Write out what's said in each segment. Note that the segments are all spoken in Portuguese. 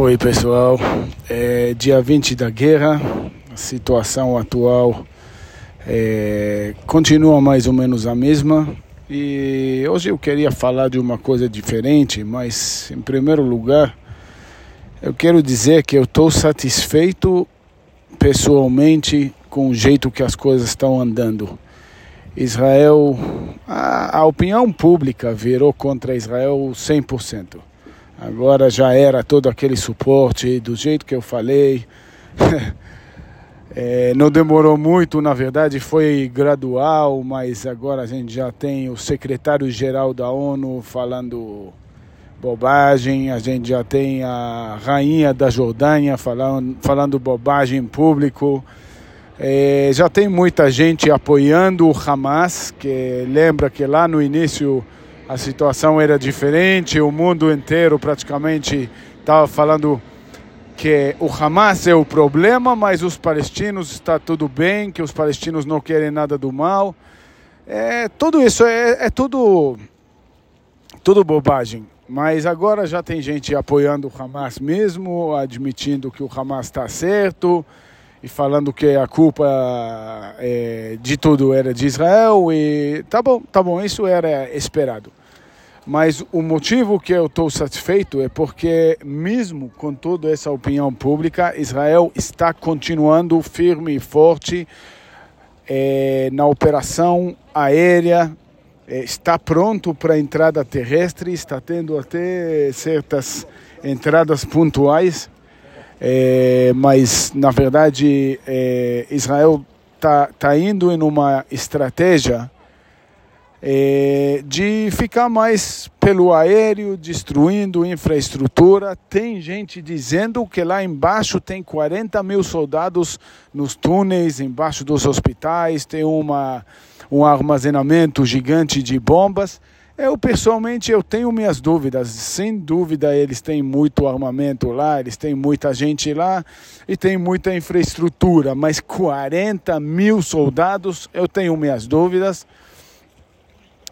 Oi pessoal, é dia 20 da guerra, a situação atual é, continua mais ou menos a mesma e hoje eu queria falar de uma coisa diferente, mas em primeiro lugar eu quero dizer que eu estou satisfeito pessoalmente com o jeito que as coisas estão andando. Israel, a, a opinião pública virou contra Israel 100%. Agora já era todo aquele suporte do jeito que eu falei. é, não demorou muito, na verdade foi gradual, mas agora a gente já tem o secretário-geral da ONU falando bobagem, a gente já tem a rainha da Jordânia falando, falando bobagem em público. É, já tem muita gente apoiando o Hamas, que lembra que lá no início a situação era diferente, o mundo inteiro praticamente estava falando que o Hamas é o problema, mas os palestinos está tudo bem, que os palestinos não querem nada do mal. É, tudo isso é, é tudo, tudo bobagem. Mas agora já tem gente apoiando o Hamas mesmo, admitindo que o Hamas está certo e falando que a culpa é, de tudo era de Israel e tá bom, tá bom, isso era esperado. Mas o motivo que eu estou satisfeito é porque, mesmo com toda essa opinião pública, Israel está continuando firme e forte é, na operação aérea, é, está pronto para a entrada terrestre, está tendo até certas entradas pontuais, é, mas na verdade Israel está tá indo em uma estratégia é, de ficar mais pelo aéreo, destruindo infraestrutura. Tem gente dizendo que lá embaixo tem 40 mil soldados nos túneis, embaixo dos hospitais, tem uma, um armazenamento gigante de bombas. Eu pessoalmente eu tenho minhas dúvidas. Sem dúvida eles têm muito armamento lá, eles têm muita gente lá e tem muita infraestrutura. Mas 40 mil soldados eu tenho minhas dúvidas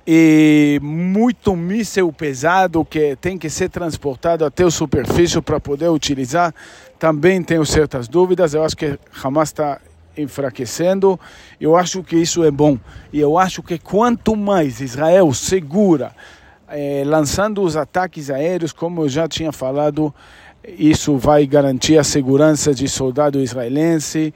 e muito míssil pesado que tem que ser transportado até a superfície para poder utilizar. Também tenho certas dúvidas. Eu acho que Hamas está enfraquecendo. Eu acho que isso é bom. E eu acho que quanto mais Israel segura, eh, lançando os ataques aéreos, como eu já tinha falado, isso vai garantir a segurança de soldado israelense.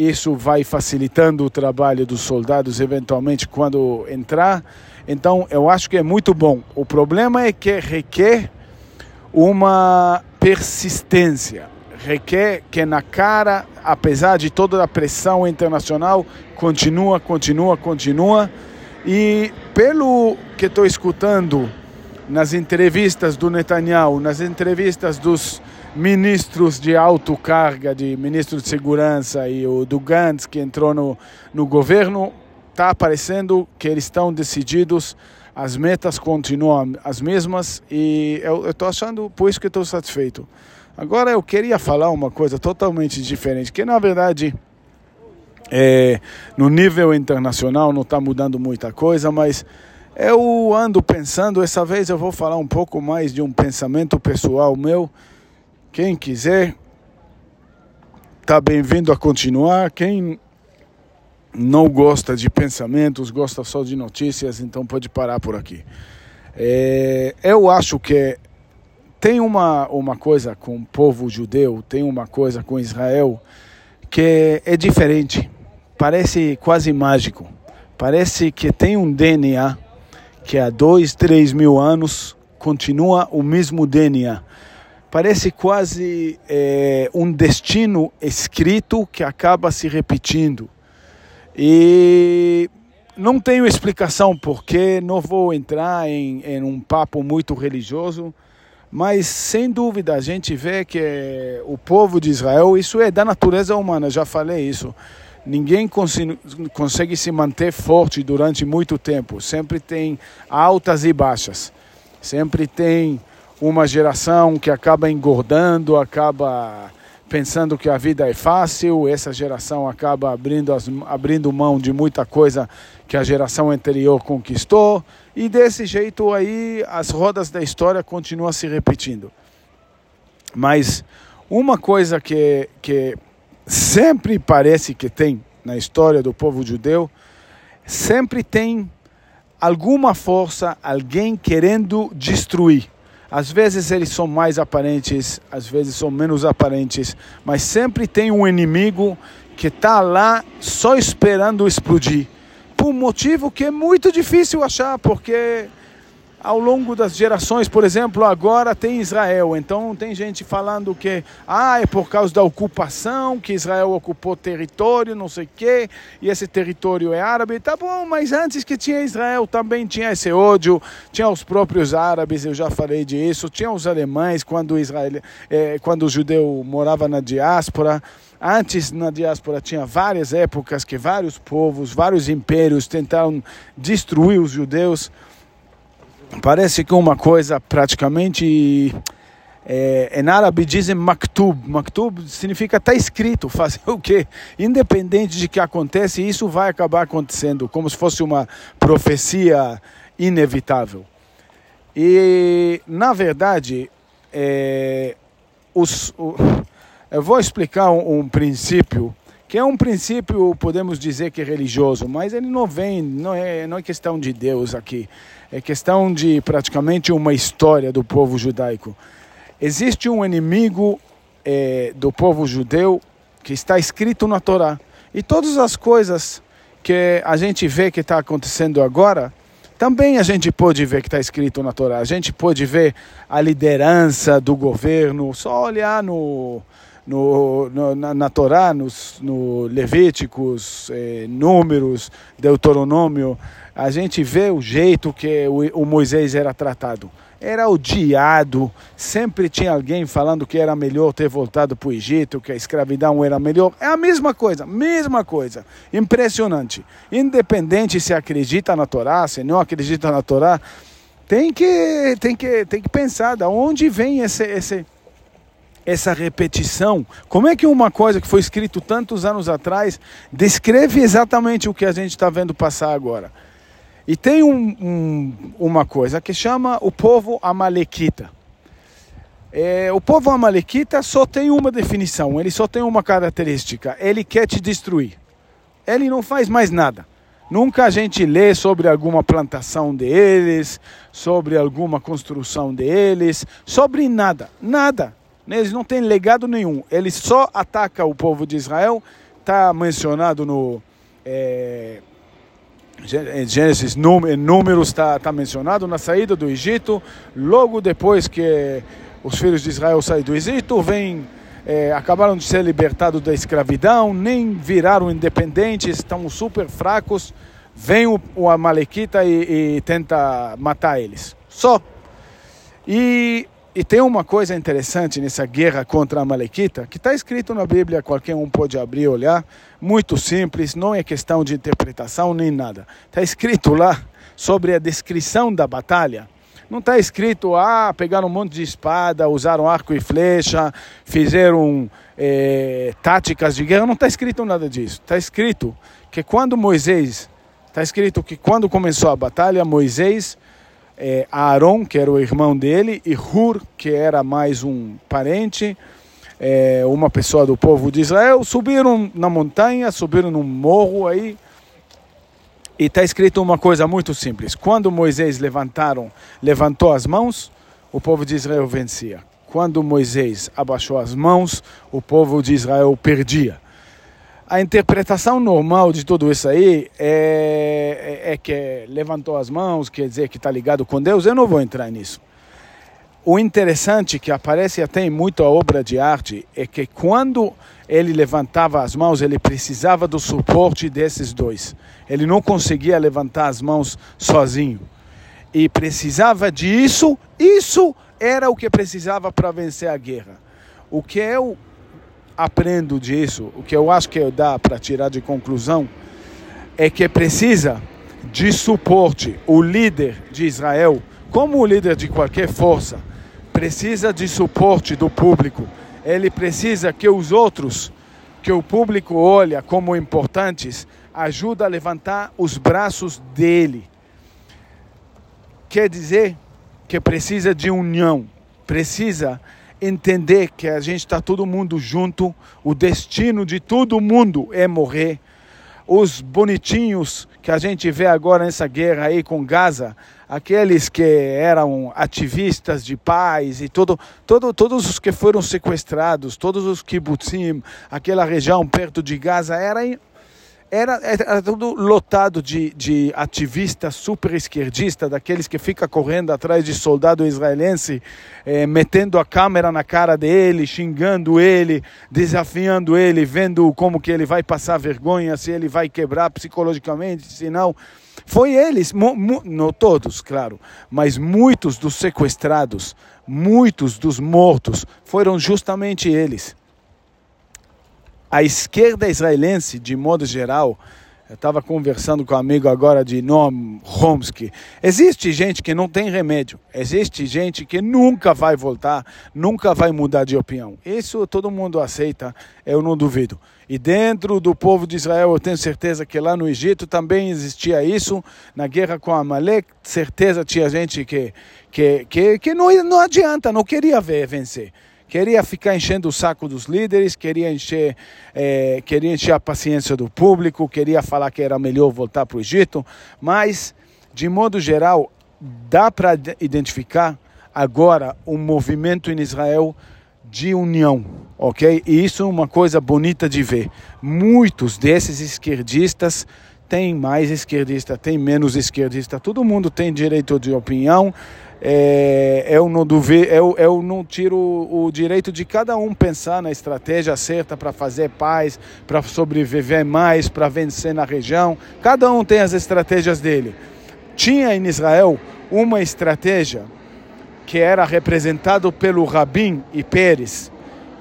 Isso vai facilitando o trabalho dos soldados eventualmente quando entrar. Então, eu acho que é muito bom. O problema é que requer uma persistência, requer que na cara, apesar de toda a pressão internacional, continua, continua, continua. E pelo que estou escutando nas entrevistas do Netanyahu, nas entrevistas dos ministros de alto carga, de ministro de segurança e o do Gantz que entrou no, no governo, está aparecendo que eles estão decididos, as metas continuam as mesmas e eu estou achando, por isso que estou satisfeito. Agora eu queria falar uma coisa totalmente diferente, que na verdade é, no nível internacional não está mudando muita coisa, mas eu ando pensando, essa vez eu vou falar um pouco mais de um pensamento pessoal meu. Quem quiser, está bem-vindo a continuar. Quem não gosta de pensamentos, gosta só de notícias, então pode parar por aqui. É, eu acho que tem uma, uma coisa com o povo judeu, tem uma coisa com Israel que é diferente, parece quase mágico. Parece que tem um DNA que há dois, três mil anos continua o mesmo DNA. Parece quase é, um destino escrito que acaba se repetindo. E não tenho explicação porque não vou entrar em, em um papo muito religioso, mas sem dúvida a gente vê que o povo de Israel, isso é da natureza humana, já falei isso. Ninguém consegue se manter forte durante muito tempo. Sempre tem altas e baixas. Sempre tem uma geração que acaba engordando, acaba pensando que a vida é fácil, essa geração acaba abrindo, as, abrindo mão de muita coisa que a geração anterior conquistou, e desse jeito aí as rodas da história continuam se repetindo. Mas uma coisa que, que sempre parece que tem na história do povo judeu, sempre tem alguma força, alguém querendo destruir. Às vezes eles são mais aparentes, às vezes são menos aparentes, mas sempre tem um inimigo que está lá só esperando explodir. Por um motivo que é muito difícil achar, porque ao longo das gerações, por exemplo, agora tem Israel. Então tem gente falando que ah, é por causa da ocupação que Israel ocupou território, não sei o quê, e esse território é árabe. Tá bom, mas antes que tinha Israel também tinha esse ódio, tinha os próprios árabes, eu já falei disso, tinha os alemães quando Israel, eh, quando o judeu morava na diáspora. Antes, na diáspora, tinha várias épocas que vários povos, vários impérios tentaram destruir os judeus parece que uma coisa praticamente é, em árabe dizem maktub. Maktub significa está escrito, fazer o quê? Independente de que acontece, isso vai acabar acontecendo, como se fosse uma profecia inevitável. E, na verdade, é, os, o, eu vou explicar um, um princípio que é um princípio, podemos dizer que é religioso, mas ele não vem, não é, não é questão de Deus aqui, é questão de praticamente uma história do povo judaico. Existe um inimigo é, do povo judeu que está escrito na Torá. E todas as coisas que a gente vê que está acontecendo agora, também a gente pode ver que está escrito na Torá. A gente pode ver a liderança do governo, só olhar no, no, no, na, na Torá, nos, no Levíticos, eh, Números, Deuteronômio, a gente vê o jeito que o, o Moisés era tratado. Era odiado, sempre tinha alguém falando que era melhor ter voltado para o Egito, que a escravidão era melhor. É a mesma coisa, mesma coisa. Impressionante. Independente se acredita na Torá, se não acredita na Torá, tem que, tem que, tem que pensar de onde vem esse, esse, essa repetição? Como é que uma coisa que foi escrito tantos anos atrás descreve exatamente o que a gente está vendo passar agora? E tem um, um, uma coisa que chama o povo amalequita. É, o povo amalequita só tem uma definição, ele só tem uma característica: ele quer te destruir. Ele não faz mais nada. Nunca a gente lê sobre alguma plantação deles, sobre alguma construção deles, sobre nada, nada. Eles não têm legado nenhum. Eles só atacam o povo de Israel. Está mencionado no é, Gênesis, Números está tá mencionado na saída do Egito. Logo depois que os filhos de Israel saíram do Egito, vem, é, acabaram de ser libertados da escravidão, nem viraram independentes, estão super fracos. Vem o, o Amalequita e, e tenta matar eles. Só. E e tem uma coisa interessante nessa guerra contra a Malequita, que está escrito na Bíblia, qualquer um pode abrir e olhar, muito simples, não é questão de interpretação nem nada. Está escrito lá sobre a descrição da batalha. Não está escrito, ah, pegaram um monte de espada, usaram arco e flecha, fizeram é, táticas de guerra. Não está escrito nada disso. Está escrito que quando Moisés, está escrito que quando começou a batalha, Moisés é, Aaron, que era o irmão dele, e Hur, que era mais um parente, é, uma pessoa do povo de Israel, subiram na montanha, subiram num morro aí, e está escrito uma coisa muito simples: quando Moisés levantaram, levantou as mãos, o povo de Israel vencia. Quando Moisés abaixou as mãos, o povo de Israel perdia a interpretação normal de tudo isso aí é, é, é que levantou as mãos, quer dizer que está ligado com Deus. Eu não vou entrar nisso. O interessante que aparece até em muita obra de arte é que quando ele levantava as mãos, ele precisava do suporte desses dois. Ele não conseguia levantar as mãos sozinho. E precisava disso, isso era o que precisava para vencer a guerra. O que é o aprendo disso, o que eu acho que dá para tirar de conclusão, é que precisa de suporte. O líder de Israel, como o líder de qualquer força, precisa de suporte do público. Ele precisa que os outros, que o público olha como importantes, ajuda a levantar os braços dele. Quer dizer que precisa de união, precisa entender que a gente está todo mundo junto, o destino de todo mundo é morrer. Os bonitinhos que a gente vê agora nessa guerra aí com Gaza, aqueles que eram ativistas de paz e todo, todo, todos os que foram sequestrados, todos os kibbutzim, aquela região perto de Gaza, era era, era tudo lotado de, de ativistas super esquerdistas, daqueles que ficam correndo atrás de soldado israelense, eh, metendo a câmera na cara dele, xingando ele, desafiando ele, vendo como que ele vai passar vergonha, se ele vai quebrar psicologicamente, se não. Foi eles, não todos, claro, mas muitos dos sequestrados, muitos dos mortos, foram justamente eles a esquerda israelense, de modo geral, eu estava conversando com um amigo agora de Noam Chomsky. Existe gente que não tem remédio. Existe gente que nunca vai voltar, nunca vai mudar de opinião. Isso todo mundo aceita, eu não duvido. E dentro do povo de Israel, eu tenho certeza que lá no Egito também existia isso. Na guerra com Amalek, certeza tinha gente que, que, que, que não, não adianta, não queria ver vencer queria ficar enchendo o saco dos líderes, queria encher, é, queria encher a paciência do público, queria falar que era melhor voltar para o Egito, mas, de modo geral, dá para identificar agora um movimento em Israel de união, ok? E isso é uma coisa bonita de ver. Muitos desses esquerdistas tem mais esquerdista, tem menos esquerdista, todo mundo tem direito de opinião, é, eu, não duvido, eu, eu não tiro o direito de cada um pensar na estratégia certa para fazer paz, para sobreviver mais, para vencer na região. Cada um tem as estratégias dele. Tinha em Israel uma estratégia que era representado pelo Rabin e Pérez,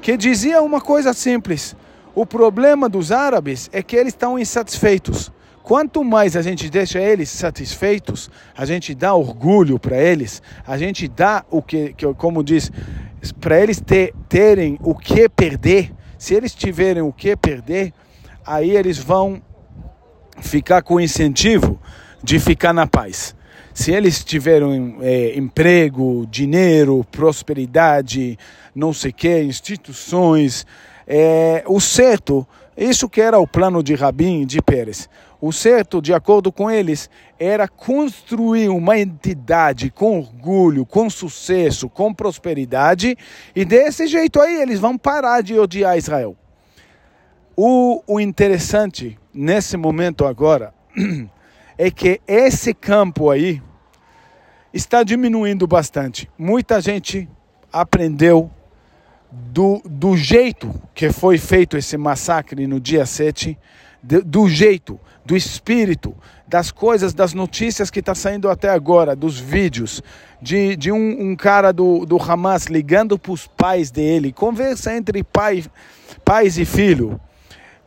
que dizia uma coisa simples: o problema dos árabes é que eles estão insatisfeitos. Quanto mais a gente deixa eles satisfeitos, a gente dá orgulho para eles, a gente dá o que, que como diz, para eles ter, terem o que perder. Se eles tiverem o que perder, aí eles vão ficar com incentivo de ficar na paz. Se eles tiverem é, emprego, dinheiro, prosperidade, não sei o que, instituições, é, o certo, isso que era o plano de Rabin de Pérez. O certo, de acordo com eles, era construir uma entidade com orgulho, com sucesso, com prosperidade, e desse jeito aí eles vão parar de odiar Israel. O, o interessante nesse momento agora é que esse campo aí está diminuindo bastante. Muita gente aprendeu do, do jeito que foi feito esse massacre no dia 7 do jeito, do espírito, das coisas, das notícias que está saindo até agora, dos vídeos, de, de um, um cara do, do Hamas ligando para os pais dele, conversa entre pai, pais e filho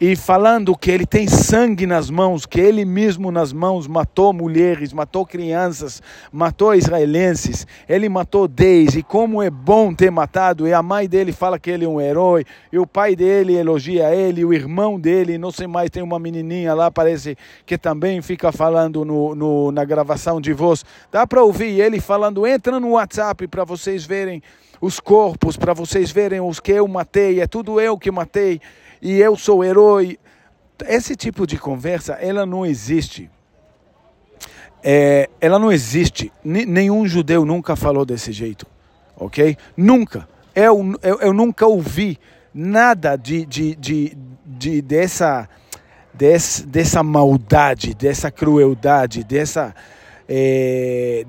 e falando que ele tem sangue nas mãos, que ele mesmo nas mãos matou mulheres, matou crianças, matou israelenses, ele matou dez, e como é bom ter matado, e a mãe dele fala que ele é um herói, e o pai dele elogia ele, o irmão dele, não sei mais, tem uma menininha lá, parece que também fica falando no, no na gravação de voz, dá para ouvir ele falando, entra no WhatsApp para vocês verem os corpos, para vocês verem os que eu matei, é tudo eu que matei, e eu sou herói. Esse tipo de conversa, ela não existe. É, ela não existe. N nenhum judeu nunca falou desse jeito, ok? Nunca. Eu, eu, eu nunca ouvi nada de, de, de, de dessa, desse, dessa maldade, dessa crueldade, dessa, é,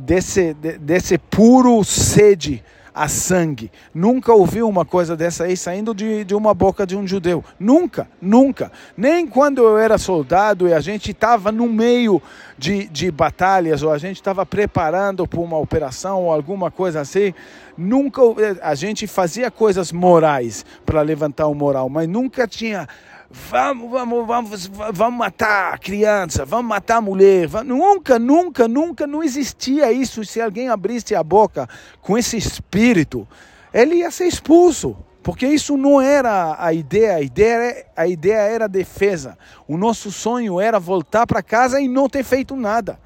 desse, desse puro sede a sangue. Nunca ouvi uma coisa dessa aí saindo de, de uma boca de um judeu. Nunca, nunca. Nem quando eu era soldado e a gente estava no meio de, de batalhas ou a gente estava preparando para uma operação ou alguma coisa assim, nunca a gente fazia coisas morais para levantar o moral, mas nunca tinha vamos, vamos, vamos, vamos matar a criança, vamos matar a mulher. Nunca, nunca, nunca não existia isso. Se alguém abrisse a boca com esse espírito, ele ia ser expulso. Porque isso não era a ideia, a ideia, era, a ideia era defesa. O nosso sonho era voltar para casa e não ter feito nada,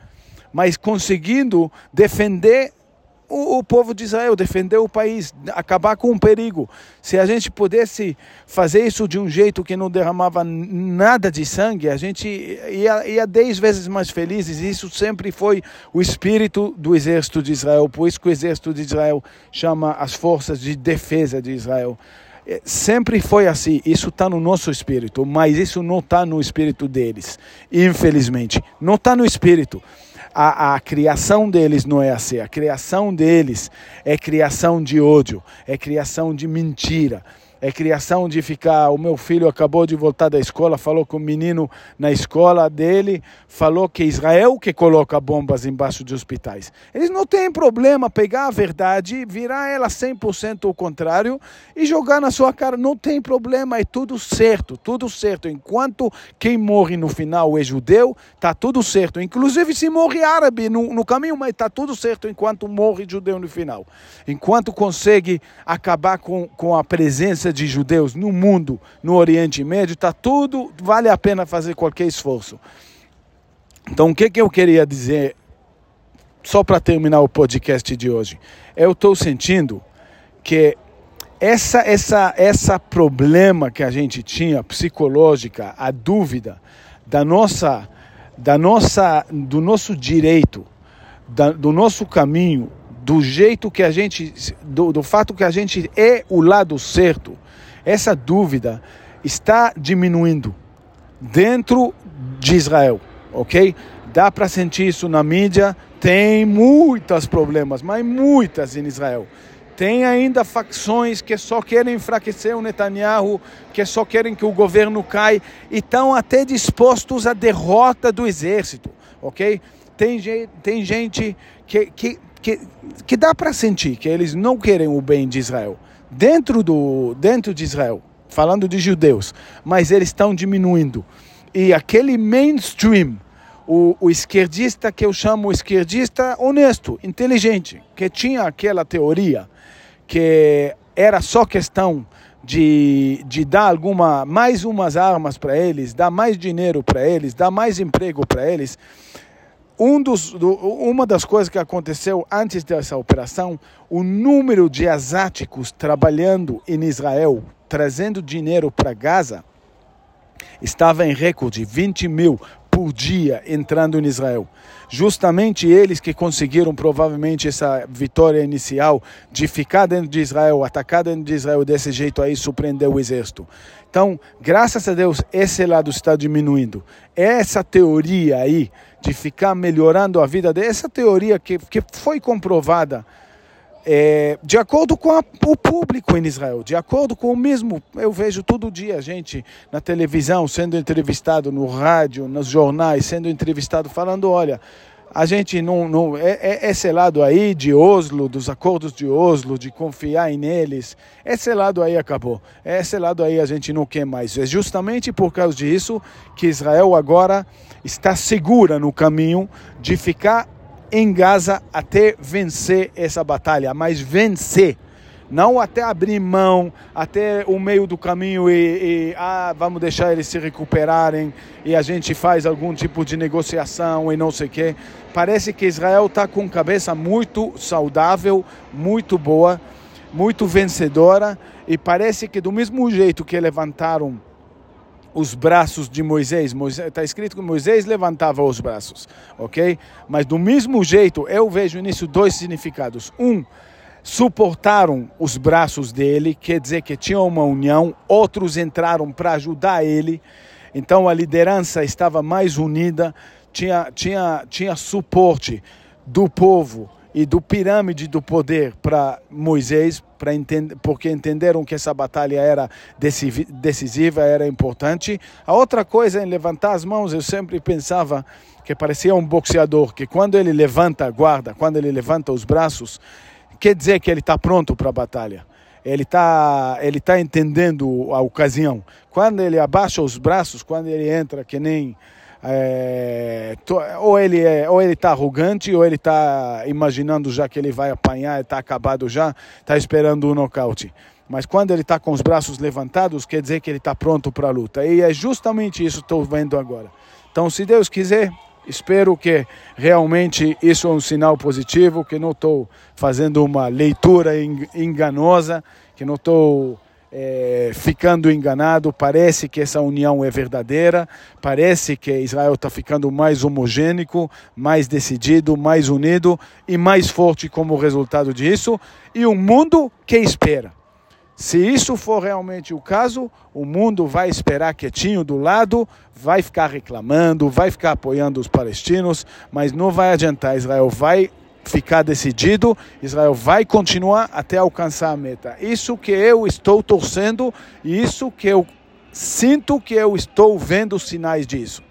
mas conseguindo defender o, o, povo de Israel, defender o país, acabar com o perigo. Se a gente pudesse fazer isso de um jeito que não derramava nada de sangue, a gente ia, ia dez vezes mais felizes. Isso sempre foi o espírito do exército de Israel. Por isso que o exército de Israel chama as forças de defesa de Israel. É, sempre foi assim, isso está no nosso espírito, mas isso não está no espírito deles, infelizmente. Não está no espírito a, a criação deles não é assim. A criação deles é criação de ódio, é criação de mentira, é criação de ficar. O meu filho acabou de voltar da escola, falou com o menino na escola dele, falou que Israel que coloca bombas embaixo de hospitais. Eles não têm problema pegar a verdade, virar ela 100% o contrário e jogar na sua cara. Não tem problema, é tudo certo, tudo certo. Enquanto quem morre no final é judeu, tá tudo certo. Inclusive se morre árabe no, no caminho, mas tá tudo certo enquanto morre judeu no final. Enquanto consegue acabar com, com a presença de judeus no mundo, no Oriente Médio, está tudo, vale a pena fazer qualquer esforço. Então, o que, que eu queria dizer, só para terminar o podcast de hoje? Eu estou sentindo que essa, essa, essa problema que a gente tinha, psicológica, a dúvida da nossa, da nossa, do nosso direito, da, do nosso caminho, do jeito que a gente, do, do fato que a gente é o lado certo, essa dúvida está diminuindo dentro de Israel, ok? Dá para sentir isso na mídia, tem muitos problemas, mas muitas em Israel. Tem ainda facções que só querem enfraquecer o Netanyahu, que só querem que o governo caia e estão até dispostos à derrota do exército, ok? Tem, tem gente que, que que, que dá para sentir que eles não querem o bem de Israel dentro, do, dentro de Israel, falando de judeus, mas eles estão diminuindo. E aquele mainstream, o, o esquerdista que eu chamo esquerdista honesto, inteligente, que tinha aquela teoria que era só questão de, de dar alguma mais umas armas para eles, dar mais dinheiro para eles, dar mais emprego para eles um dos, do, uma das coisas que aconteceu antes dessa operação, o número de asiáticos trabalhando em Israel, trazendo dinheiro para Gaza, estava em recorde, 20 mil por dia entrando em Israel. Justamente eles que conseguiram provavelmente essa vitória inicial de ficar dentro de Israel, atacar dentro de Israel desse jeito aí, surpreender o exército. Então, graças a Deus, esse lado está diminuindo. Essa teoria aí de ficar melhorando a vida dessa teoria que, que foi comprovada é, de acordo com a, o público em Israel, de acordo com o mesmo, eu vejo todo dia gente na televisão sendo entrevistado, no rádio, nos jornais, sendo entrevistado, falando, olha, a gente não, não é, é, esse lado aí de Oslo, dos acordos de Oslo, de confiar neles, esse lado aí acabou. Esse lado aí a gente não quer mais. É justamente por causa disso que Israel agora está segura no caminho de ficar em Gaza até vencer essa batalha, mas vencer não até abrir mão, até o meio do caminho e, e, ah, vamos deixar eles se recuperarem e a gente faz algum tipo de negociação e não sei o quê. Parece que Israel está com cabeça muito saudável, muito boa, muito vencedora e parece que do mesmo jeito que levantaram os braços de Moisés. Está escrito que Moisés levantava os braços, ok? Mas do mesmo jeito, eu vejo nisso dois significados. Um, suportaram os braços dele, quer dizer que tinha uma união, outros entraram para ajudar ele, então a liderança estava mais unida, tinha, tinha, tinha suporte do povo e do pirâmide do poder para Moisés, para entender, porque entenderam que essa batalha era decisiva, era importante. A outra coisa em levantar as mãos, eu sempre pensava que parecia um boxeador, que quando ele levanta a guarda, quando ele levanta os braços, quer dizer que ele está pronto para a batalha. Ele está ele tá entendendo a ocasião. Quando ele abaixa os braços, quando ele entra que nem é, ou ele é, ou ele está arrogante ou ele está imaginando já que ele vai apanhar, está acabado já, está esperando o um nocaute. Mas quando ele está com os braços levantados, quer dizer que ele está pronto para a luta. E é justamente isso que estou vendo agora. Então, se Deus quiser, Espero que realmente isso é um sinal positivo, que não estou fazendo uma leitura enganosa, que não estou é, ficando enganado. Parece que essa união é verdadeira, parece que Israel está ficando mais homogênico, mais decidido, mais unido e mais forte como resultado disso. E um mundo que espera. Se isso for realmente o caso, o mundo vai esperar quietinho do lado, vai ficar reclamando, vai ficar apoiando os palestinos, mas não vai adiantar. Israel vai ficar decidido, Israel vai continuar até alcançar a meta. Isso que eu estou torcendo e isso que eu sinto que eu estou vendo sinais disso.